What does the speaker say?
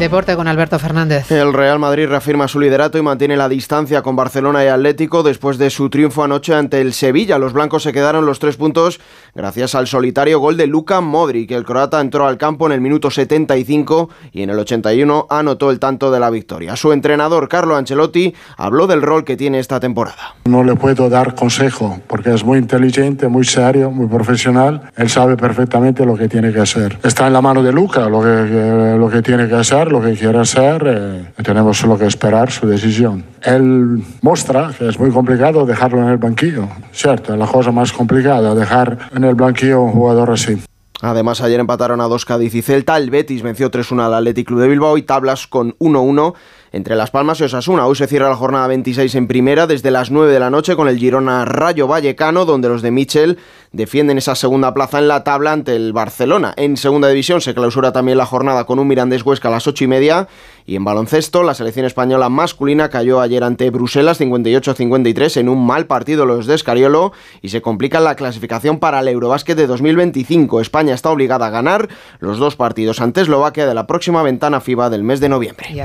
deporte con Alberto Fernández. El Real Madrid reafirma su liderato y mantiene la distancia con Barcelona y Atlético después de su triunfo anoche ante el Sevilla. Los blancos se quedaron los tres puntos gracias al solitario gol de Luka Modric. El croata entró al campo en el minuto 75 y en el 81 anotó el tanto de la victoria. Su entrenador Carlo Ancelotti habló del rol que tiene esta temporada. No le puedo dar consejo porque es muy inteligente, muy serio, muy profesional. Él sabe perfectamente lo que tiene que hacer. Está en la mano de Luca lo que, lo que tiene que hacer, lo que quiere hacer. Eh, tenemos solo que esperar su decisión. Él muestra que es muy complicado dejarlo en el banquillo. Cierto, es la cosa más complicada, dejar en el banquillo un jugador así. Además, ayer empataron a dos Cádiz y Celta. El Betis venció 3-1 al Athletic Club de Bilbao y tablas con 1-1 entre Las Palmas y Osasuna. Hoy se cierra la jornada 26 en primera desde las 9 de la noche con el Girona Rayo Vallecano, donde los de Michel defienden esa segunda plaza en la tabla ante el Barcelona. En segunda división se clausura también la jornada con un Mirandés Huesca a las 8 y media. Y en baloncesto, la selección española masculina cayó ayer ante Bruselas 58-53 en un mal partido los de Escariolo y se complica la clasificación para el Eurobásquet de 2025. España está obligada a ganar los dos partidos ante Eslovaquia de la próxima ventana FIBA del mes de noviembre.